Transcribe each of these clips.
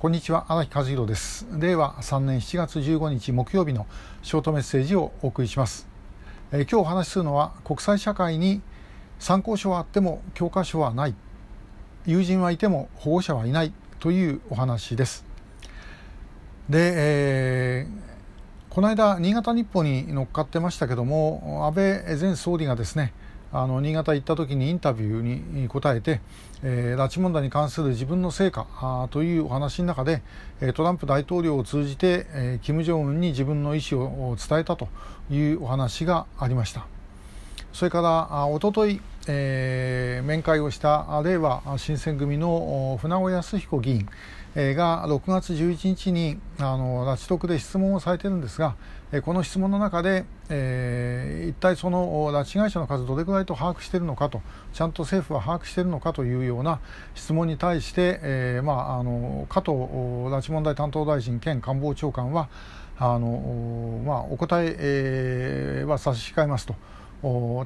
こんにちは荒木和弘です。令和3年7月15日木曜日のショートメッセージをお送りします、えー、今日お話しするのは国際社会に参考書はあっても教科書はない。友人はいても保護者はいない。というお話です。で、えー、この間新潟日報に載っかってましたけども安倍前総理がですねあの新潟行った時にインタビューに答えて、えー、拉致問題に関する自分の成果あというお話の中でトランプ大統領を通じて、えー、金正恩に自分の意思を伝えたというお話がありました。それからおととい、えー、面会をした令和新選組の船尾康彦議員が6月11日にあの拉致特で質問をされているんですがこの質問の中で、えー、一体その拉致被害者の数どれくらいと把握しているのかとちゃんと政府は把握しているのかというような質問に対して、えーまあ、あの加藤拉致問題担当大臣兼官房長官はあの、まあ、お答え、は差し控えますと。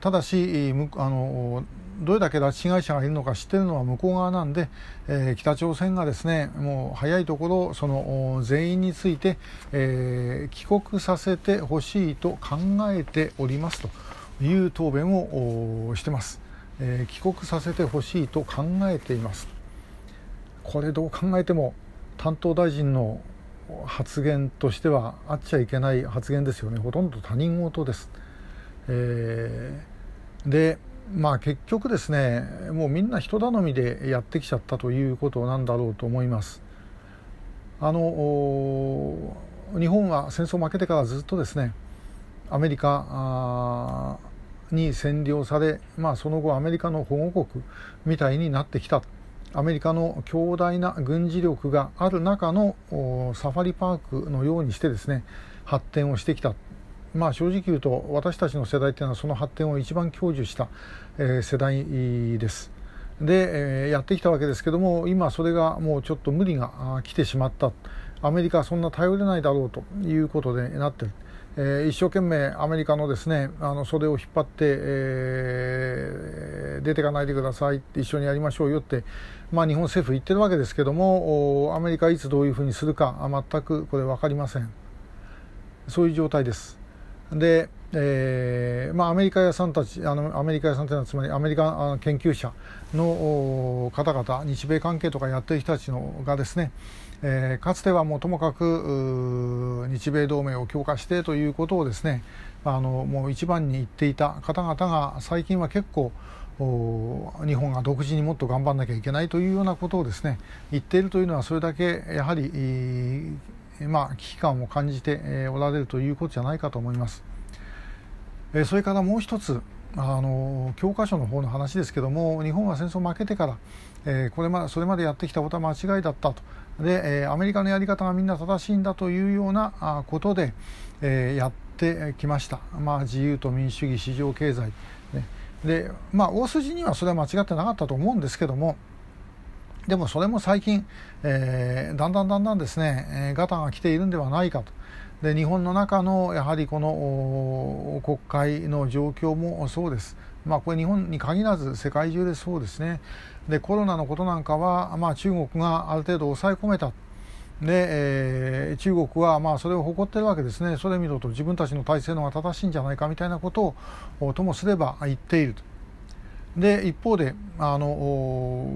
ただしあのどれだけ拉致被害者がいるのか知っているのは向こう側なんで、えー、北朝鮮がですねもう早いところその全員について、えー、帰国させてほしいと考えておりますという答弁をしてます、えー、帰国させてほしいと考えています。これどう考えても担当大臣の発言としてはあっちゃいけない発言ですよね。ほとんど他人事です、えー、でまあ結局ですねもうみんな人頼みでやってきちゃったということなんだろうと思います。あの日本は戦争負けてからずっとですねアメリカに占領され、まあ、その後アメリカの保護国みたいになってきたアメリカの強大な軍事力がある中のサファリパークのようにしてですね発展をしてきたまあ、正直言うと私たちの世代というのはその発展を一番享受した、えー、世代です。で、えー、やってきたわけですけども今それがもうちょっと無理が来てしまったアメリカはそんな頼れないだろうということでなってる。えー、一生懸命アメリカのですねあの袖を引っ張って、えー、出ていかないでください一緒にやりましょうよって、まあ、日本政府言ってるわけですけどもアメリカいつどういうふうにするか全くこれ分かりませんそういう状態です。で、えーまあ、アメリカ屋さんたちあのアメリカ屋さんというのはつまりアメリカ研究者の方々日米関係とかやってる人たちのがですね、えー、かつてはもうともかく日米同盟を強化してということをですねあのもう一番に言っていた方々が最近は結構日本が独自にもっと頑張らなきゃいけないというようなことをですね言っているというのはそれだけやはりまあ、危機感を感じておられるということじゃないかと思います。それからもう一つあの教科書の方の話ですけども日本は戦争負けてから、え、これまそれまでやってきたことは間違いだったと。で、え、アメリカのやり方がみんな正しいんだというようなことで、え、やってきました、まあ、自由と民主主義市場経済、ね、でまあ大筋にはそれは間違ってなかったと思うんですけどもでもそれも最近、えー、だんだんだんだんですね、えー、ガタが来ているんではないかと。で日本の中のやはりこの国会の状況もそうです。まあ、これ日本に限らず世界中でそうですね。でコロナのことなんかは、まあ、中国がある程度抑え込めた。で、えー、中国はまあそれを誇っているわけですね。それを見ると自分たちの体制の方が正しいんじゃないかみたいなことをともすれば言っていると。で一方であの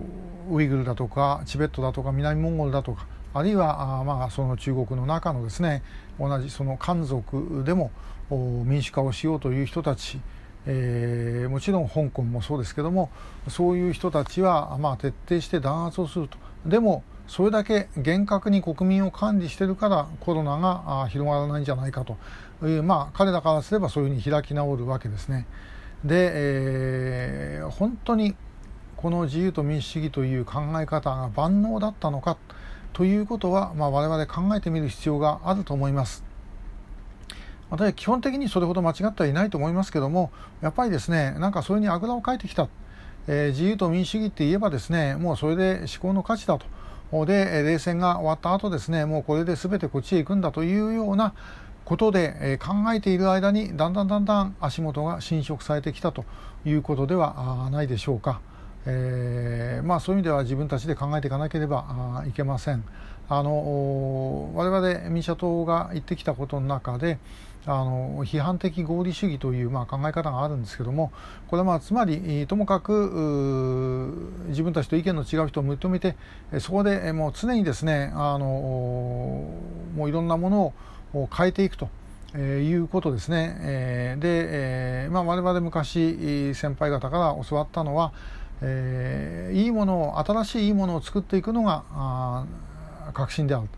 ウイグルだとかチベットだとか南モンゴルだとかあるいはあまあその中国の中のですね同じその漢族でも民主化をしようという人たち、えー、もちろん香港もそうですけどもそういう人たちは、まあ、徹底して弾圧をするとでもそれだけ厳格に国民を管理してるからコロナが広がらないんじゃないかという、まあ、彼らからすればそういうふうに開き直るわけですね。で、えー、本当にこの自由と民主主義という考え方が万能だったのかということは、まあ、我々考えてみる必要があると思います。また基本的にそれほど間違ってはいないと思いますけどもやっぱりですねなんかそれにあぐらをかいてきた、えー、自由と民主主義って言えばですねもうそれで思考の価値だとで冷戦が終わった後ですねもうこれで全てこっちへ行くんだというようなことで、え考えている間にだんだんだんだん足元が侵食されてきたということではないでしょうか。えー、まあ、そういう意味では自分たちで考えていかなければいけません。あの我々民社党が言ってきたことの中であの批判的合理主義という、まあ、考え方があるんですけどもこれはまあつまりともかく自分たちと意見の違う人を認めてそこでもう常にですねあのもういろんなものを変えていくと。えー、いうことですね。えー、で、えーまあ、我々昔先輩方から教わったのは、えー、いいものを新しいいいものを作っていくのがあ革新である。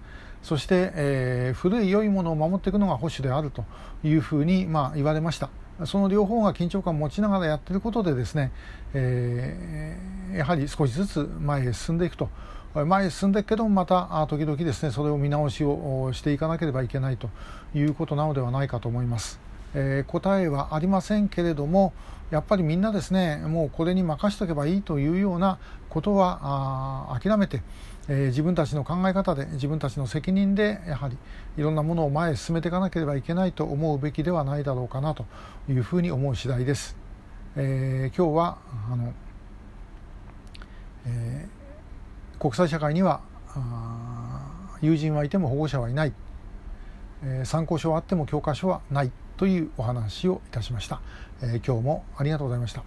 そして、えー、古い良いものを守っていくのが保守であるというふうに、まあ、言われました。その両方が緊張感を持ちながらやっていることでですね、えー、やはり少しずつ前へ進んでいくと前へ進んでいくけどもまた時々ですねそれを見直しをしていかなければいけないということなのではないかと思います。えー、答えはありませんけれどもやっぱりみんなですねもうこれに任しておけばいいというようなことは諦めて、えー、自分たちの考え方で自分たちの責任でやはりいろんなものを前へ進めていかなければいけないと思うべきではないだろうかなというふうに思う次第です。えー、今日はあの、えー、国際社会には友人はいても保護者はいない、えー、参考書はあっても教科書はないというお話をいたしました、えー、今日もありがとうございました。